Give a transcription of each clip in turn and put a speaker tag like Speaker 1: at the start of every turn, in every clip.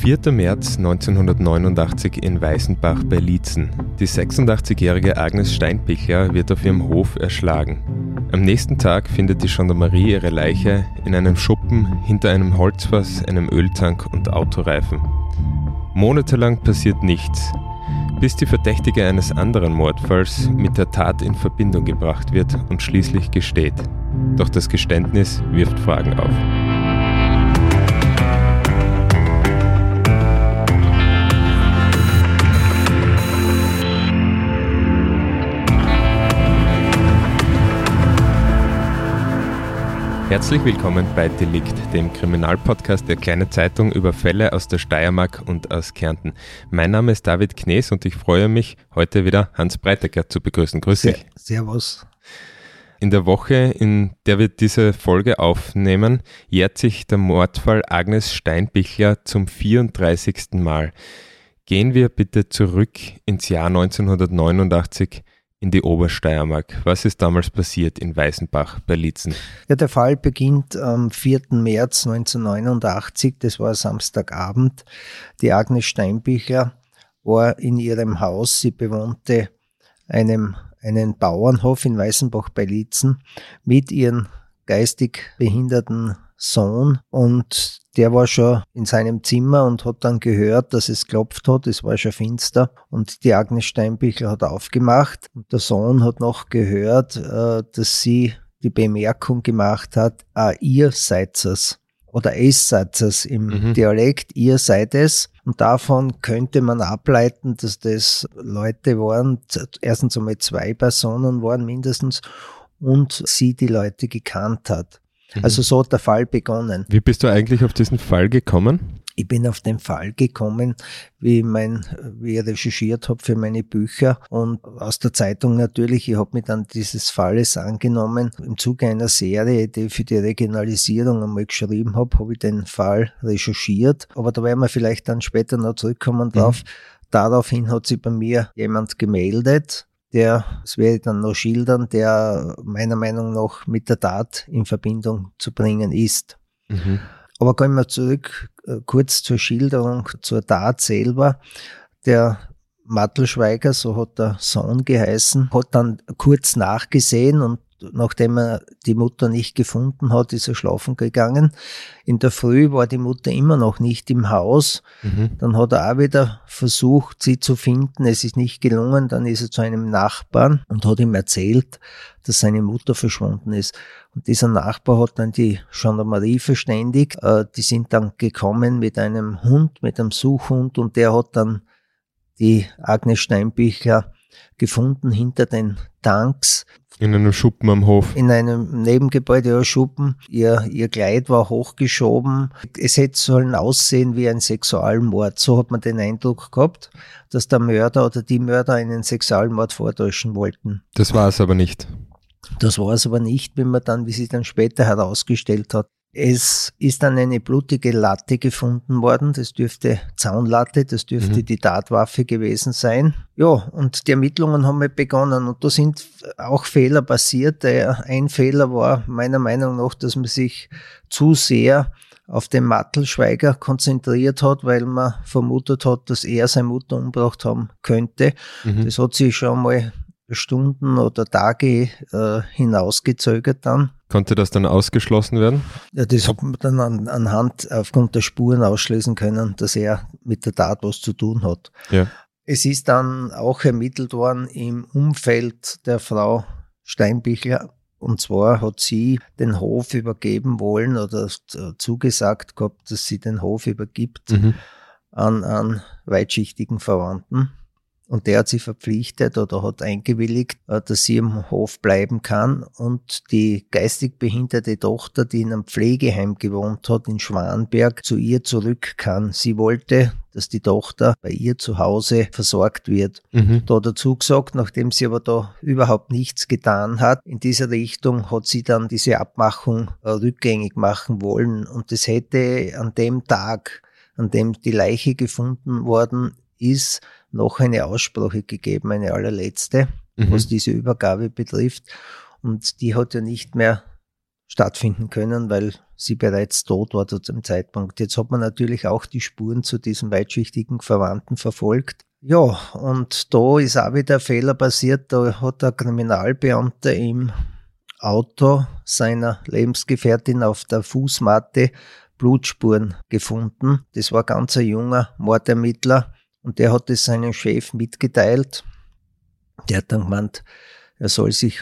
Speaker 1: 4. März 1989 in Weißenbach bei Liezen. Die 86-jährige Agnes Steinpichler wird auf ihrem Hof erschlagen. Am nächsten Tag findet die Gendarmerie ihre Leiche in einem Schuppen hinter einem Holzfass, einem Öltank und Autoreifen. Monatelang passiert nichts, bis die Verdächtige eines anderen Mordfalls mit der Tat in Verbindung gebracht wird und schließlich gesteht. Doch das Geständnis wirft Fragen auf. Herzlich willkommen bei Delikt, dem Kriminalpodcast der Kleine Zeitung über Fälle aus der Steiermark und aus Kärnten. Mein Name ist David Knees und ich freue mich, heute wieder Hans Breitecker zu begrüßen. Grüß dich.
Speaker 2: Servus.
Speaker 1: In der Woche, in der wir diese Folge aufnehmen, jährt sich der Mordfall Agnes Steinbichler zum 34. Mal. Gehen wir bitte zurück ins Jahr 1989 in die Obersteiermark. Was ist damals passiert in Weißenbach bei Lietzen?
Speaker 2: Ja, der Fall beginnt am 4. März 1989, das war Samstagabend. Die Agnes Steinbichler war in ihrem Haus, sie bewohnte einem, einen Bauernhof in Weißenbach bei Lietzen mit ihren geistig behinderten Sohn und der war schon in seinem Zimmer und hat dann gehört, dass es klopft hat. Es war schon finster und die Agnes Steinbichler hat aufgemacht und der Sohn hat noch gehört, äh, dass sie die Bemerkung gemacht hat, ah, ihr seid es oder es seid es im mhm. Dialekt, ihr seid es. Und davon könnte man ableiten, dass das Leute waren, erstens einmal zwei Personen waren mindestens und sie die Leute gekannt hat. Mhm. Also so hat der Fall begonnen.
Speaker 1: Wie bist du eigentlich auf diesen Fall gekommen?
Speaker 2: Ich bin auf den Fall gekommen, wie, mein, wie ich recherchiert habe für meine Bücher und aus der Zeitung natürlich. Ich habe mich dann dieses Falles angenommen. Im Zuge einer Serie, die ich für die Regionalisierung einmal geschrieben habe, habe ich den Fall recherchiert. Aber da werden wir vielleicht dann später noch zurückkommen drauf. Mhm. Daraufhin hat sich bei mir jemand gemeldet, der, das werde ich dann noch schildern, der meiner Meinung nach mit der Tat in Verbindung zu bringen ist. Mhm. Aber kommen wir zurück äh, kurz zur Schilderung, zur Tat selber. Der Mattelschweiger, so hat der Sohn geheißen, hat dann kurz nachgesehen und nachdem er die Mutter nicht gefunden hat, ist er schlafen gegangen. In der Früh war die Mutter immer noch nicht im Haus. Mhm. Dann hat er auch wieder versucht, sie zu finden. Es ist nicht gelungen. Dann ist er zu einem Nachbarn und hat ihm erzählt, dass seine Mutter verschwunden ist. Und dieser Nachbar hat dann die Gendarmerie verständigt. Äh, die sind dann gekommen mit einem Hund, mit einem Suchhund und der hat dann die Agnes Steinbichler gefunden hinter den Tanks.
Speaker 1: In einem Schuppen am Hof.
Speaker 2: In einem Nebengebäude, ja, Schuppen. Ihr, ihr Kleid war hochgeschoben. Es hätte sollen aussehen wie ein Sexualmord. So hat man den Eindruck gehabt, dass der Mörder oder die Mörder einen Sexualmord vortäuschen wollten.
Speaker 1: Das war es aber nicht.
Speaker 2: Das war es aber nicht, wie man dann, wie sich dann später herausgestellt hat. Es ist dann eine blutige Latte gefunden worden. Das dürfte Zaunlatte, das dürfte mhm. die Tatwaffe gewesen sein. Ja, und die Ermittlungen haben wir begonnen und da sind auch Fehler passiert. Ein Fehler war meiner Meinung nach, dass man sich zu sehr auf den Mattelschweiger konzentriert hat, weil man vermutet hat, dass er seine Mutter umgebracht haben könnte. Mhm. Das hat sich schon mal Stunden oder Tage äh, hinausgezögert dann.
Speaker 1: Konnte das dann ausgeschlossen werden?
Speaker 2: Ja, das hat man dann an, anhand, aufgrund der Spuren ausschließen können, dass er mit der Tat was zu tun hat. Ja. Es ist dann auch ermittelt worden im Umfeld der Frau Steinbichler. Und zwar hat sie den Hof übergeben wollen oder zugesagt gehabt, dass sie den Hof übergibt mhm. an, an weitschichtigen Verwandten. Und der hat sich verpflichtet oder hat eingewilligt, äh, dass sie im Hof bleiben kann und die geistig behinderte Tochter, die in einem Pflegeheim gewohnt hat, in Schwanberg, zu ihr zurück kann. Sie wollte, dass die Tochter bei ihr zu Hause versorgt wird. Mhm. Da dazu gesagt, nachdem sie aber da überhaupt nichts getan hat, in dieser Richtung hat sie dann diese Abmachung äh, rückgängig machen wollen. Und das hätte an dem Tag, an dem die Leiche gefunden worden ist, noch eine Aussprache gegeben, eine allerletzte, mhm. was diese Übergabe betrifft. Und die hat ja nicht mehr stattfinden können, weil sie bereits tot war zu dem Zeitpunkt. Jetzt hat man natürlich auch die Spuren zu diesem weitschichtigen Verwandten verfolgt. Ja, und da ist auch wieder ein Fehler passiert. Da hat der Kriminalbeamte im Auto seiner Lebensgefährtin auf der Fußmatte Blutspuren gefunden. Das war ganz ein junger Mordermittler und der hat es seinem Chef mitgeteilt. Der hat dann gemeint, er soll sich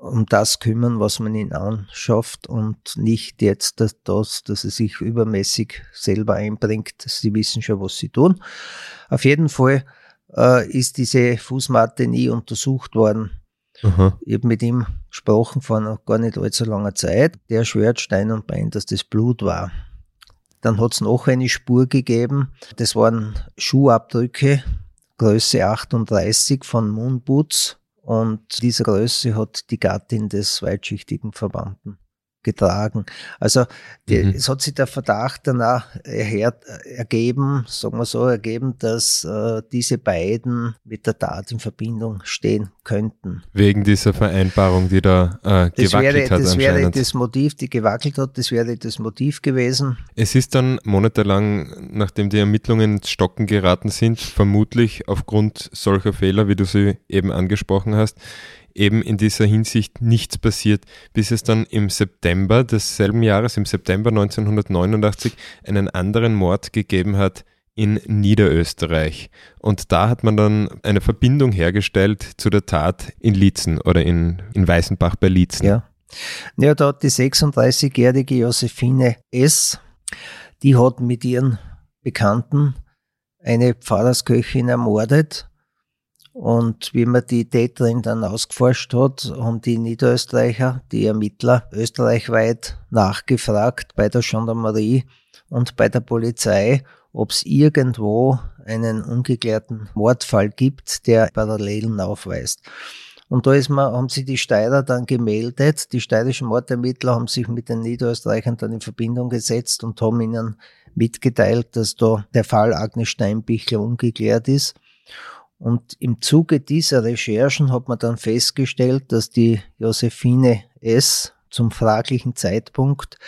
Speaker 2: um das kümmern, was man ihn anschafft und nicht jetzt das, dass er sich übermäßig selber einbringt. Sie wissen schon, was sie tun. Auf jeden Fall äh, ist diese Fußmatte nie untersucht worden. Aha. Ich habe mit ihm gesprochen vor noch gar nicht allzu langer Zeit. Der schwört Stein und Bein, dass das Blut war. Dann hat es noch eine Spur gegeben. Das waren Schuhabdrücke, Größe 38 von Moonboots. Und diese Größe hat die Gattin des weitschichtigen Verbannten getragen. Also die, mhm. es hat sich der Verdacht danach erher, ergeben, sagen wir so, ergeben, dass äh, diese beiden mit der Tat in Verbindung stehen könnten.
Speaker 1: Wegen dieser Vereinbarung, die da äh,
Speaker 2: das
Speaker 1: gewackelt
Speaker 2: wäre,
Speaker 1: hat
Speaker 2: Das wäre das Motiv, die gewackelt hat, das wäre das Motiv gewesen.
Speaker 1: Es ist dann monatelang, nachdem die Ermittlungen ins Stocken geraten sind, vermutlich aufgrund solcher Fehler, wie du sie eben angesprochen hast, eben in dieser Hinsicht nichts passiert, bis es dann im September desselben Jahres, im September 1989, einen anderen Mord gegeben hat in Niederösterreich. Und da hat man dann eine Verbindung hergestellt zu der Tat in Lietzen oder in, in Weißenbach bei Lietzen.
Speaker 2: Ja. ja, da hat die 36-jährige Josephine S., die hat mit ihren Bekannten eine Pfarrersköchin ermordet und wie man die Täterin dann ausgeforscht hat, haben die Niederösterreicher, die Ermittler, österreichweit nachgefragt bei der Gendarmerie und bei der Polizei, ob es irgendwo einen ungeklärten Mordfall gibt, der Parallelen aufweist. Und da ist man, haben sich die Steirer dann gemeldet. Die steirischen Mordermittler haben sich mit den Niederösterreichern dann in Verbindung gesetzt und haben ihnen mitgeteilt, dass da der Fall Agnes Steinbichler ungeklärt ist. Und im Zuge dieser Recherchen hat man dann festgestellt, dass die Josephine S. zum fraglichen Zeitpunkt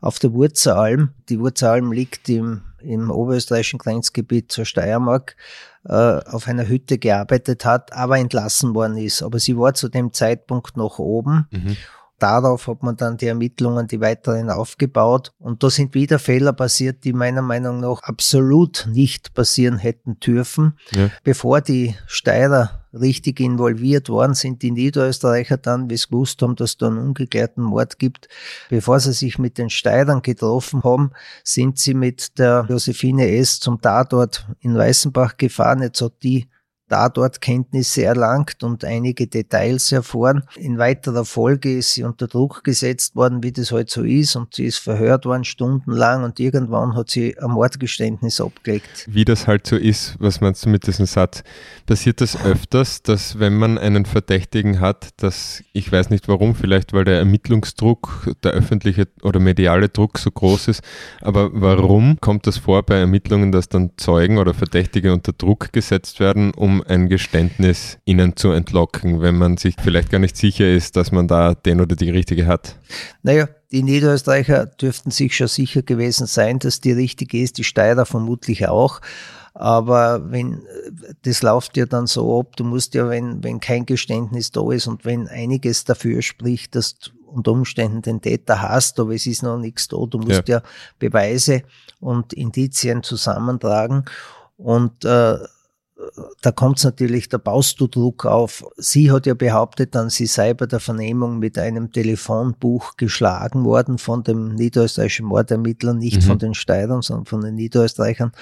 Speaker 2: auf der Wurzeralm, die Wurzeralm liegt im, im oberösterreichischen Grenzgebiet zur Steiermark, äh, auf einer Hütte gearbeitet hat, aber entlassen worden ist. Aber sie war zu dem Zeitpunkt noch oben. Mhm darauf hat man dann die Ermittlungen, die weiteren aufgebaut. Und da sind wieder Fehler passiert, die meiner Meinung nach absolut nicht passieren hätten dürfen. Ja. Bevor die Steirer richtig involviert worden sind, die Niederösterreicher dann, wie sie gewusst haben, dass da einen ungeklärten Mord gibt, bevor sie sich mit den Steirern getroffen haben, sind sie mit der Josephine S. zum Tatort in Weißenbach gefahren. Jetzt hat die da dort Kenntnisse erlangt und einige Details erfahren. In weiterer Folge ist sie unter Druck gesetzt worden, wie das halt so ist, und sie ist verhört worden stundenlang und irgendwann hat sie ein Mordgeständnis abgelegt.
Speaker 1: Wie das halt so ist, was meinst du mit diesem Satz? Passiert das öfters, dass wenn man einen Verdächtigen hat, dass ich weiß nicht warum, vielleicht weil der Ermittlungsdruck, der öffentliche oder mediale Druck so groß ist, aber warum kommt das vor bei Ermittlungen, dass dann Zeugen oder Verdächtige unter Druck gesetzt werden, um ein Geständnis ihnen zu entlocken, wenn man sich vielleicht gar nicht sicher ist, dass man da den oder die richtige hat?
Speaker 2: Naja, die Niederösterreicher dürften sich schon sicher gewesen sein, dass die richtige ist, die Steirer vermutlich auch. Aber wenn, das läuft ja dann so ab, du musst ja, wenn, wenn kein Geständnis da ist und wenn einiges dafür spricht, dass du unter Umständen den Täter hast, aber es ist noch nichts da, du musst ja, ja Beweise und Indizien zusammentragen und äh, da kommt es natürlich, da baust du Druck auf. Sie hat ja behauptet, dann sie sei bei der Vernehmung mit einem Telefonbuch geschlagen worden von dem niederösterreichischen Mordermittler, nicht mhm. von den Steirern, sondern von den Niederösterreichern.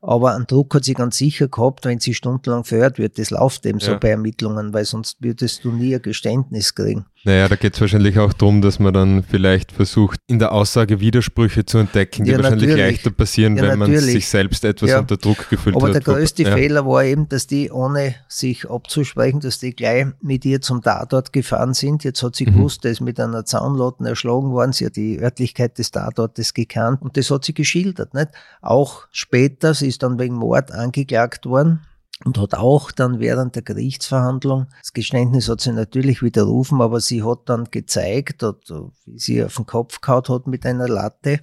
Speaker 2: Aber einen Druck hat sie ganz sicher gehabt, wenn sie stundenlang verhört wird. Das läuft eben ja. so bei Ermittlungen, weil sonst würdest du nie ein Geständnis kriegen.
Speaker 1: Naja, da geht es wahrscheinlich auch darum, dass man dann vielleicht versucht, in der Aussage Widersprüche zu entdecken, die ja, wahrscheinlich leichter passieren, ja, wenn natürlich. man sich selbst etwas ja. unter Druck gefühlt
Speaker 2: Aber
Speaker 1: hat.
Speaker 2: Aber der größte Fehler war eben, dass die, ohne sich abzusprechen, dass die gleich mit ihr zum Tatort gefahren sind. Jetzt hat sie mhm. gewusst, ist mit einer Zaunlatten erschlagen worden. Sie hat die Örtlichkeit des Tatortes gekannt und das hat sie geschildert. Nicht? Auch später, sie ist dann wegen Mord angeklagt worden und hat auch dann während der Gerichtsverhandlung, das Geständnis hat sie natürlich widerrufen, aber sie hat dann gezeigt, wie sie auf den Kopf kaut hat mit einer Latte,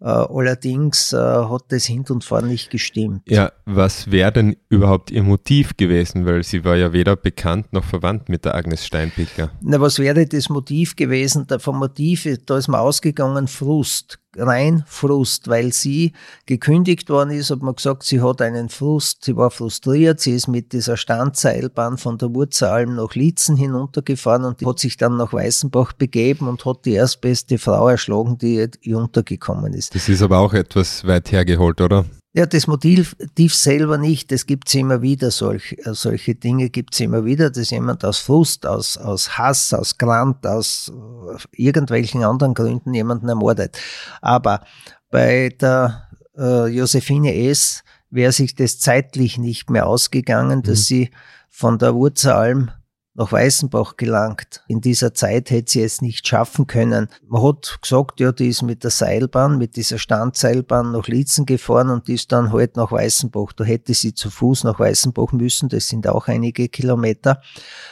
Speaker 2: äh, allerdings äh, hat das hinten und vorne nicht gestimmt.
Speaker 1: Ja, was wäre denn überhaupt ihr Motiv gewesen? Weil sie war ja weder bekannt noch verwandt mit der Agnes Steinpichler.
Speaker 2: Na, was wäre das Motiv gewesen? Da vom Motiv, da ist mir ausgegangen Frust rein Frust, weil sie gekündigt worden ist, hat man gesagt, sie hat einen Frust, sie war frustriert, sie ist mit dieser Standseilbahn von der Wurzalm nach Lietzen hinuntergefahren und hat sich dann nach Weißenbach begeben und hat die erstbeste Frau erschlagen, die untergekommen ist.
Speaker 1: Das ist aber auch etwas weit hergeholt, oder?
Speaker 2: Ja, das Motiv selber nicht, das gibt's immer wieder, solch, äh, solche Dinge gibt's immer wieder, dass jemand aus Frust, aus, aus Hass, aus Grant, aus äh, irgendwelchen anderen Gründen jemanden ermordet. Aber bei der äh, Josephine S. wäre sich das zeitlich nicht mehr ausgegangen, dass mhm. sie von der Wurzelalm nach Weißenbach gelangt. In dieser Zeit hätte sie es nicht schaffen können. Man hat gesagt, ja, die ist mit der Seilbahn, mit dieser Standseilbahn nach Lietzen gefahren und die ist dann halt nach Weißenbach. Da hätte sie zu Fuß nach Weißenbach müssen, das sind auch einige Kilometer.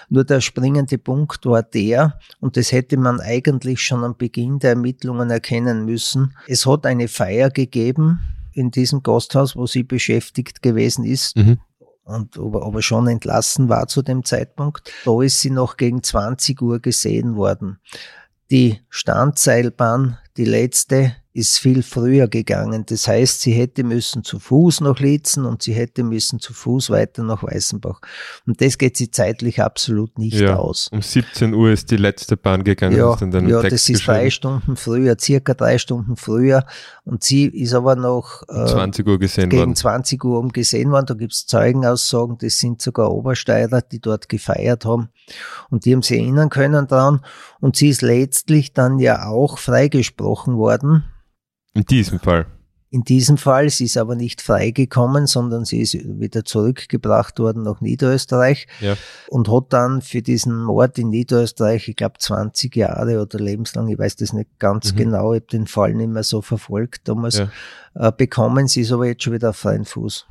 Speaker 2: Nur der springende Punkt war der, und das hätte man eigentlich schon am Beginn der Ermittlungen erkennen müssen. Es hat eine Feier gegeben, in diesem Gasthaus, wo sie beschäftigt gewesen ist. Mhm und aber, aber schon entlassen war zu dem Zeitpunkt. Da ist sie noch gegen 20 Uhr gesehen worden. Die Standseilbahn, die letzte, ist viel früher gegangen. Das heißt, sie hätte müssen zu Fuß nach Litzen und sie hätte müssen zu Fuß weiter nach Weißenbach. Und das geht sie zeitlich absolut nicht ja, aus.
Speaker 1: Um 17 Uhr ist die letzte Bahn gegangen.
Speaker 2: Ja, ja das ist drei Stunden früher, circa drei Stunden früher. Und sie ist aber noch
Speaker 1: äh, 20 Uhr gesehen
Speaker 2: gegen
Speaker 1: worden.
Speaker 2: 20 Uhr um gesehen worden. Da gibt's Zeugenaussagen, das sind sogar Obersteirer, die dort gefeiert haben. Und die haben sie erinnern können dran. Und sie ist letztlich dann ja auch freigesprochen worden
Speaker 1: in diesem Fall.
Speaker 2: In diesem Fall, sie ist aber nicht freigekommen, sondern sie ist wieder zurückgebracht worden nach Niederösterreich ja. und hat dann für diesen Mord in Niederösterreich, ich glaube 20 Jahre oder lebenslang, ich weiß das nicht ganz mhm. genau, ich habe den Fall nicht mehr so verfolgt damals, ja. äh, bekommen. Sie ist aber jetzt schon wieder auf freien Fuß.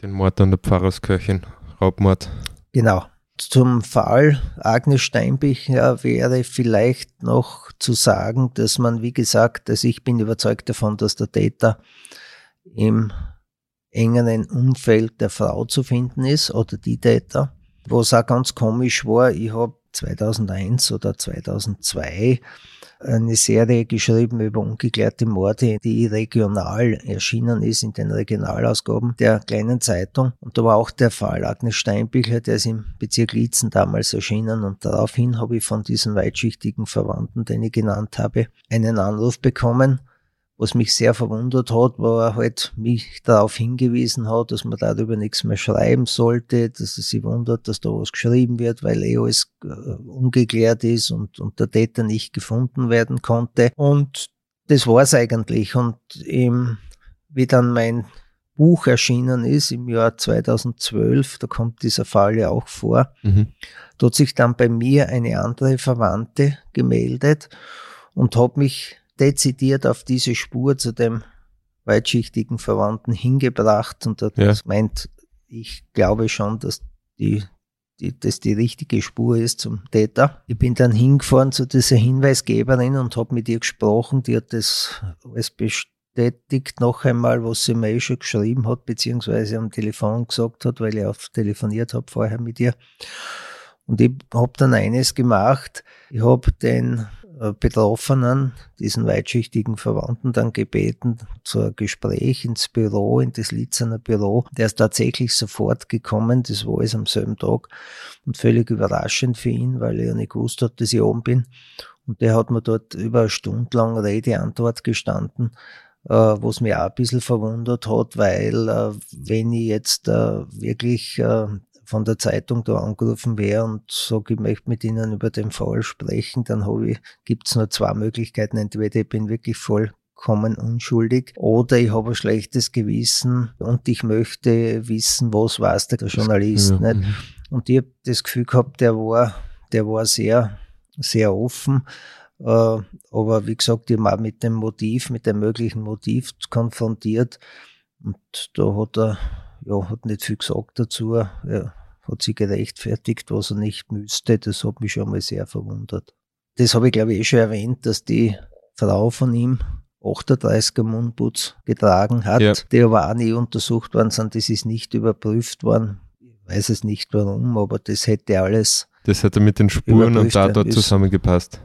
Speaker 1: Den Mord an der Pfarrersköchin, Raubmord.
Speaker 2: Genau. Zum Fall Agnes Steinbichler wäre vielleicht noch zu sagen, dass man, wie gesagt, also ich bin überzeugt davon, dass der Täter im engeren Umfeld der Frau zu finden ist oder die Täter. Was auch ganz komisch war, ich habe 2001 oder 2002 eine Serie geschrieben über ungeklärte Morde, die regional erschienen ist in den Regionalausgaben der kleinen Zeitung. Und da war auch der Fall Agnes Steinbichler, der ist im Bezirk Lietzen damals erschienen. Und daraufhin habe ich von diesen weitschichtigen Verwandten, den ich genannt habe, einen Anruf bekommen was mich sehr verwundert hat, war er halt mich darauf hingewiesen hat, dass man darüber nichts mehr schreiben sollte, dass es sich wundert, dass da was geschrieben wird, weil eh alles äh, ungeklärt ist und, und der Täter nicht gefunden werden konnte. Und das war's eigentlich. Und eben, wie dann mein Buch erschienen ist im Jahr 2012, da kommt dieser Fall ja auch vor, mhm. da hat sich dann bei mir eine andere Verwandte gemeldet und hat mich dezidiert auf diese Spur zu dem weitschichtigen Verwandten hingebracht und hat ja. meint, ich glaube schon, dass die, die, das die richtige Spur ist zum Täter. Ich bin dann hingefahren zu dieser Hinweisgeberin und habe mit ihr gesprochen. Die hat das alles bestätigt noch einmal, was sie mir eh schon geschrieben hat, beziehungsweise am Telefon gesagt hat, weil ich auch telefoniert habe vorher mit ihr. Und ich habe dann eines gemacht. Ich habe den äh, Betroffenen, diesen weitschichtigen Verwandten, dann gebeten zur Gespräch ins Büro, in das Litzener Büro. Der ist tatsächlich sofort gekommen, das war es am selben Tag und völlig überraschend für ihn, weil er ja nicht gewusst hat, dass ich oben bin. Und der hat mir dort über eine Stunde lang Rede-Antwort gestanden, äh, was mich auch ein bisschen verwundert hat, weil äh, wenn ich jetzt äh, wirklich äh, von der Zeitung da angerufen wäre und sage, ich möchte mit Ihnen über den Fall sprechen, dann habe ich, gibt's nur zwei Möglichkeiten. Entweder ich bin wirklich vollkommen unschuldig oder ich habe ein schlechtes Gewissen und ich möchte wissen, was weiß der Journalist ja. nicht. Mhm. Und ich habe das Gefühl gehabt, der war, der war sehr, sehr offen. Äh, aber wie gesagt, ich auch mit dem Motiv, mit dem möglichen Motiv konfrontiert. Und da hat er ja, hat nicht viel gesagt dazu. Er hat sich gerechtfertigt, was er nicht müsste. Das hat mich schon mal sehr verwundert. Das habe ich, glaube ich, eh schon erwähnt, dass die Frau von ihm 38er Mundputz getragen hat, ja. die aber auch nie untersucht worden sind. Das ist nicht überprüft worden. Ich weiß es nicht warum, aber das hätte alles.
Speaker 1: Das hätte mit den Spuren und Tatort zusammengepasst.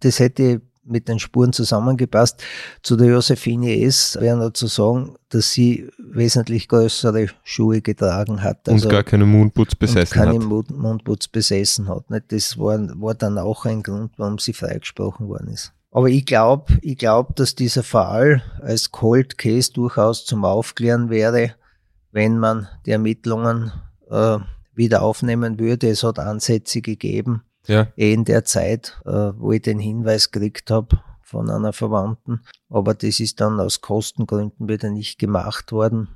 Speaker 2: Das hätte mit den Spuren zusammengepasst. Zu der Josephine S. wäre noch zu sagen, dass sie wesentlich größere Schuhe getragen hat.
Speaker 1: Also und gar keinen Mundputz besessen
Speaker 2: und keinen hat. Mundputz besessen hat. Das war, war dann auch ein Grund, warum sie freigesprochen worden ist. Aber ich glaube, ich glaube, dass dieser Fall als Cold Case durchaus zum Aufklären wäre, wenn man die Ermittlungen äh, wieder aufnehmen würde. Es hat Ansätze gegeben, ja. eh in der Zeit, äh, wo ich den Hinweis gekriegt habe von einer Verwandten. Aber das ist dann aus Kostengründen wieder nicht gemacht worden.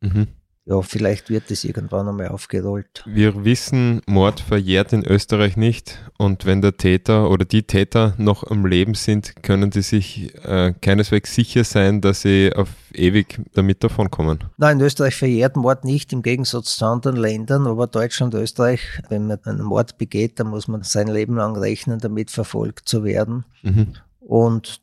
Speaker 2: Mhm ja, vielleicht wird es irgendwann einmal aufgerollt.
Speaker 1: Wir wissen, Mord verjährt in Österreich nicht und wenn der Täter oder die Täter noch am Leben sind, können sie sich äh, keineswegs sicher sein, dass sie auf ewig damit davonkommen.
Speaker 2: Nein, in Österreich verjährt Mord nicht, im Gegensatz zu anderen Ländern, aber Deutschland, Österreich, wenn man einen Mord begeht, dann muss man sein Leben lang rechnen, damit verfolgt zu werden. Mhm. Und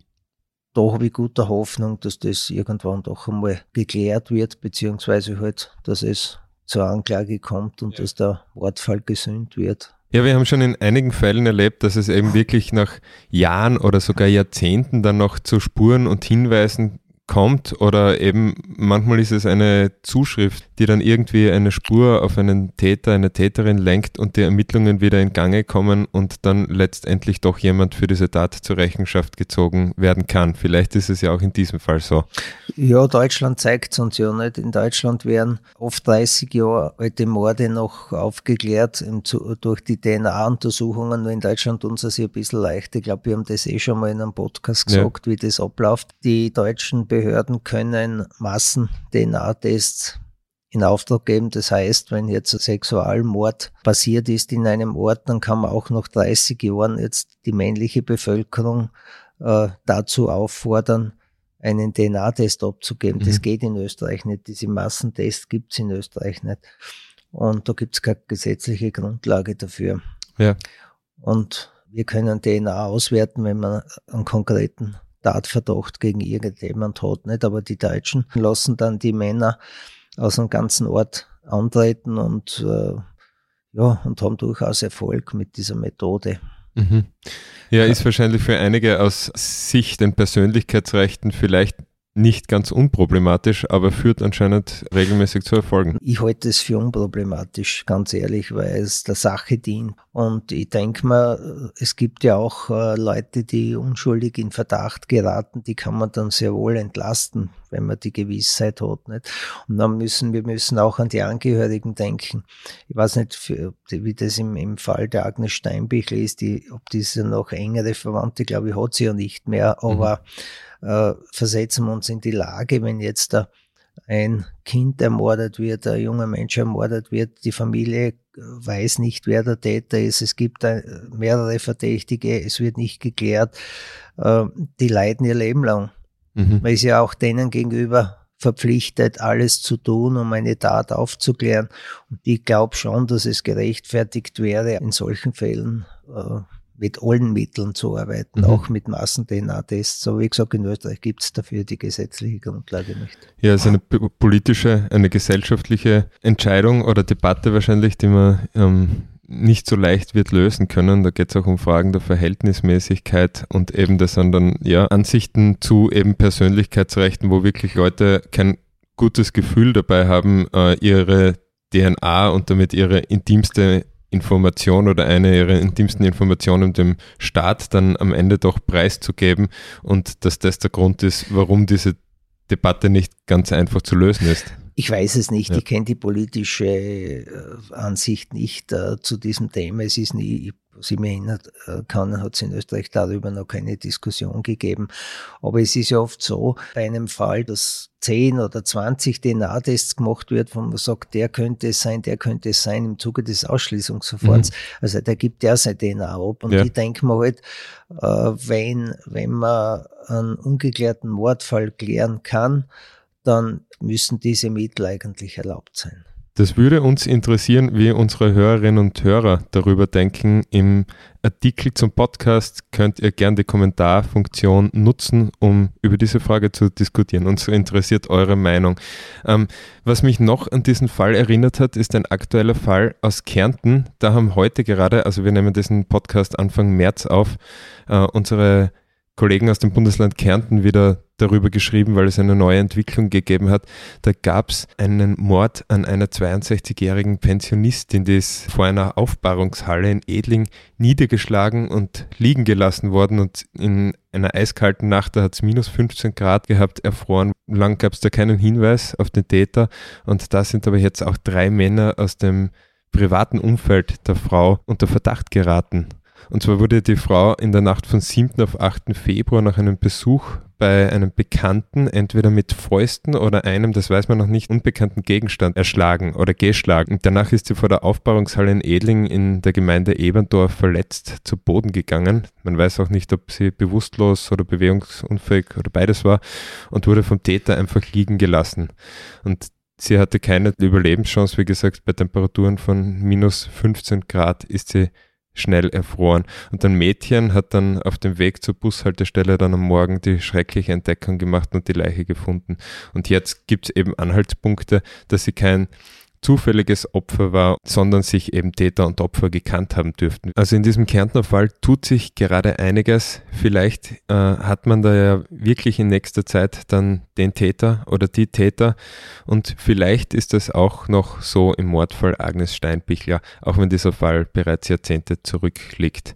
Speaker 2: da habe ich gute Hoffnung, dass das irgendwann doch einmal geklärt wird, beziehungsweise halt, dass es zur Anklage kommt und ja. dass der Wortfall gesühnt wird.
Speaker 1: Ja, wir haben schon in einigen Fällen erlebt, dass es eben wirklich nach Jahren oder sogar Jahrzehnten dann noch zu Spuren und Hinweisen kommt oder eben manchmal ist es eine Zuschrift, die dann irgendwie eine Spur auf einen Täter, eine Täterin lenkt und die Ermittlungen wieder in Gange kommen und dann letztendlich doch jemand für diese Tat zur Rechenschaft gezogen werden kann. Vielleicht ist es ja auch in diesem Fall so.
Speaker 2: Ja, Deutschland zeigt es uns ja nicht. In Deutschland werden oft 30 Jahre alte Morde noch aufgeklärt durch die DNA-Untersuchungen. Nur in Deutschland tun sie sich ein bisschen leicht. Ich glaube, wir haben das eh schon mal in einem Podcast gesagt, ja. wie das abläuft. Die deutschen Behörden können Massen-DNA-Tests in Auftrag geben. Das heißt, wenn jetzt ein Sexualmord passiert ist in einem Ort, dann kann man auch nach 30 Jahren jetzt die männliche Bevölkerung äh, dazu auffordern, einen DNA-Test abzugeben. Mhm. Das geht in Österreich nicht. Diese Massentests gibt es in Österreich nicht. Und da gibt es keine gesetzliche Grundlage dafür. Ja. Und wir können DNA auswerten, wenn man einen konkreten Tatverdacht gegen irgendjemand hat, nicht? Aber die Deutschen lassen dann die Männer aus einem ganzen Ort antreten und, äh, ja, und haben durchaus Erfolg mit dieser Methode.
Speaker 1: Mhm. Ja, ist wahrscheinlich für einige aus Sicht den Persönlichkeitsrechten vielleicht nicht ganz unproblematisch, aber führt anscheinend regelmäßig zu Erfolgen.
Speaker 2: Ich halte es für unproblematisch, ganz ehrlich, weil es der Sache dient. Und ich denke mal, es gibt ja auch äh, Leute, die unschuldig in Verdacht geraten, die kann man dann sehr wohl entlasten, wenn man die Gewissheit hat. Nicht? Und dann müssen wir müssen auch an die Angehörigen denken. Ich weiß nicht, für, wie das im, im Fall der Agnes Steinbichel ist, die, ob diese noch engere Verwandte, glaube ich, hat sie ja nicht mehr, aber mhm äh, versetzen wir uns in die Lage, wenn jetzt da ein Kind ermordet wird, ein junger Mensch ermordet wird, die Familie weiß nicht, wer der Täter ist, es gibt mehrere Verdächtige, es wird nicht geklärt, äh, die leiden ihr Leben lang. Mhm. Man ist ja auch denen gegenüber verpflichtet, alles zu tun, um eine Tat aufzuklären. Und ich glaube schon, dass es gerechtfertigt wäre, in solchen Fällen äh, mit allen Mitteln zu arbeiten, mhm. auch mit Massen-DNA-Tests. Aber wie gesagt, in Österreich gibt es dafür die gesetzliche Grundlage nicht.
Speaker 1: Ja, es ist eine politische, eine gesellschaftliche Entscheidung oder Debatte wahrscheinlich, die man ähm, nicht so leicht wird lösen können. Da geht es auch um Fragen der Verhältnismäßigkeit und eben das sind dann ja Ansichten zu eben Persönlichkeitsrechten, wo wirklich Leute kein gutes Gefühl dabei haben, äh, ihre DNA und damit ihre intimste Information oder eine ihrer intimsten Informationen dem Staat dann am Ende doch preiszugeben und dass das der Grund ist, warum diese Debatte nicht ganz einfach zu lösen ist.
Speaker 2: Ich weiß es nicht, ja. ich kenne die politische äh, Ansicht nicht äh, zu diesem Thema. Es ist nie, was ich mir erinnern äh, kann, hat es in Österreich darüber noch keine Diskussion gegeben. Aber es ist ja oft so, bei einem Fall, dass 10 oder 20 DNA-Tests gemacht wird, wo man sagt, der könnte es sein, der könnte es sein, im Zuge des Ausschließungsverfahrens. Mhm. Also der gibt ja sein DNA ab. Und ja. ich denke mir halt, äh, wenn, wenn man einen ungeklärten Mordfall klären kann, dann müssen diese Mittel eigentlich erlaubt sein.
Speaker 1: Das würde uns interessieren, wie unsere Hörerinnen und Hörer darüber denken. Im Artikel zum Podcast könnt ihr gerne die Kommentarfunktion nutzen, um über diese Frage zu diskutieren. Uns interessiert eure Meinung. Ähm, was mich noch an diesen Fall erinnert hat, ist ein aktueller Fall aus Kärnten. Da haben heute gerade, also wir nehmen diesen Podcast Anfang März auf, äh, unsere Kollegen aus dem Bundesland Kärnten wieder darüber geschrieben, weil es eine neue Entwicklung gegeben hat. Da gab es einen Mord an einer 62-jährigen Pensionistin, die ist vor einer Aufbahrungshalle in Edling niedergeschlagen und liegen gelassen worden und in einer eiskalten Nacht, da hat es minus 15 Grad gehabt, erfroren. Lang gab es da keinen Hinweis auf den Täter und da sind aber jetzt auch drei Männer aus dem privaten Umfeld der Frau unter Verdacht geraten. Und zwar wurde die Frau in der Nacht von 7. auf 8. Februar nach einem Besuch bei einem Bekannten entweder mit Fäusten oder einem, das weiß man noch nicht, unbekannten Gegenstand erschlagen oder geschlagen. Und danach ist sie vor der Aufbahrungshalle in Edling in der Gemeinde Eberndorf verletzt zu Boden gegangen. Man weiß auch nicht, ob sie bewusstlos oder bewegungsunfähig oder beides war und wurde vom Täter einfach liegen gelassen. Und sie hatte keine Überlebenschance. Wie gesagt, bei Temperaturen von minus 15 Grad ist sie schnell erfroren. Und ein Mädchen hat dann auf dem Weg zur Bushaltestelle dann am Morgen die schreckliche Entdeckung gemacht und die Leiche gefunden. Und jetzt gibt es eben Anhaltspunkte, dass sie kein zufälliges Opfer war, sondern sich eben Täter und Opfer gekannt haben dürften. Also in diesem Kärntner Fall tut sich gerade einiges. Vielleicht äh, hat man da ja wirklich in nächster Zeit dann den Täter oder die Täter und vielleicht ist das auch noch so im Mordfall Agnes Steinbichler, auch wenn dieser Fall bereits Jahrzehnte zurückliegt.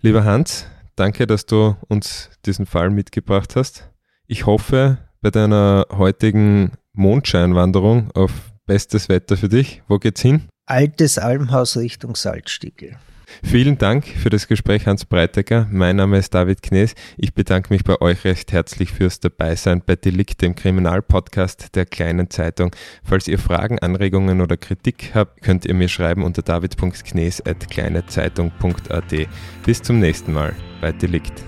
Speaker 1: Lieber Hans, danke, dass du uns diesen Fall mitgebracht hast. Ich hoffe, bei deiner heutigen Mondscheinwanderung auf bestes Wetter für dich. Wo geht's hin?
Speaker 2: Altes Almhaus Richtung Salzstiegel.
Speaker 1: Vielen Dank für das Gespräch, Hans Breitecker. Mein Name ist David Knees. Ich bedanke mich bei euch recht herzlich fürs Dabeisein bei Delikt, dem Kriminalpodcast der kleinen Zeitung. Falls ihr Fragen, Anregungen oder Kritik habt, könnt ihr mir schreiben unter david.knees.kleinezeitung.at. Bis zum nächsten Mal bei Delikt.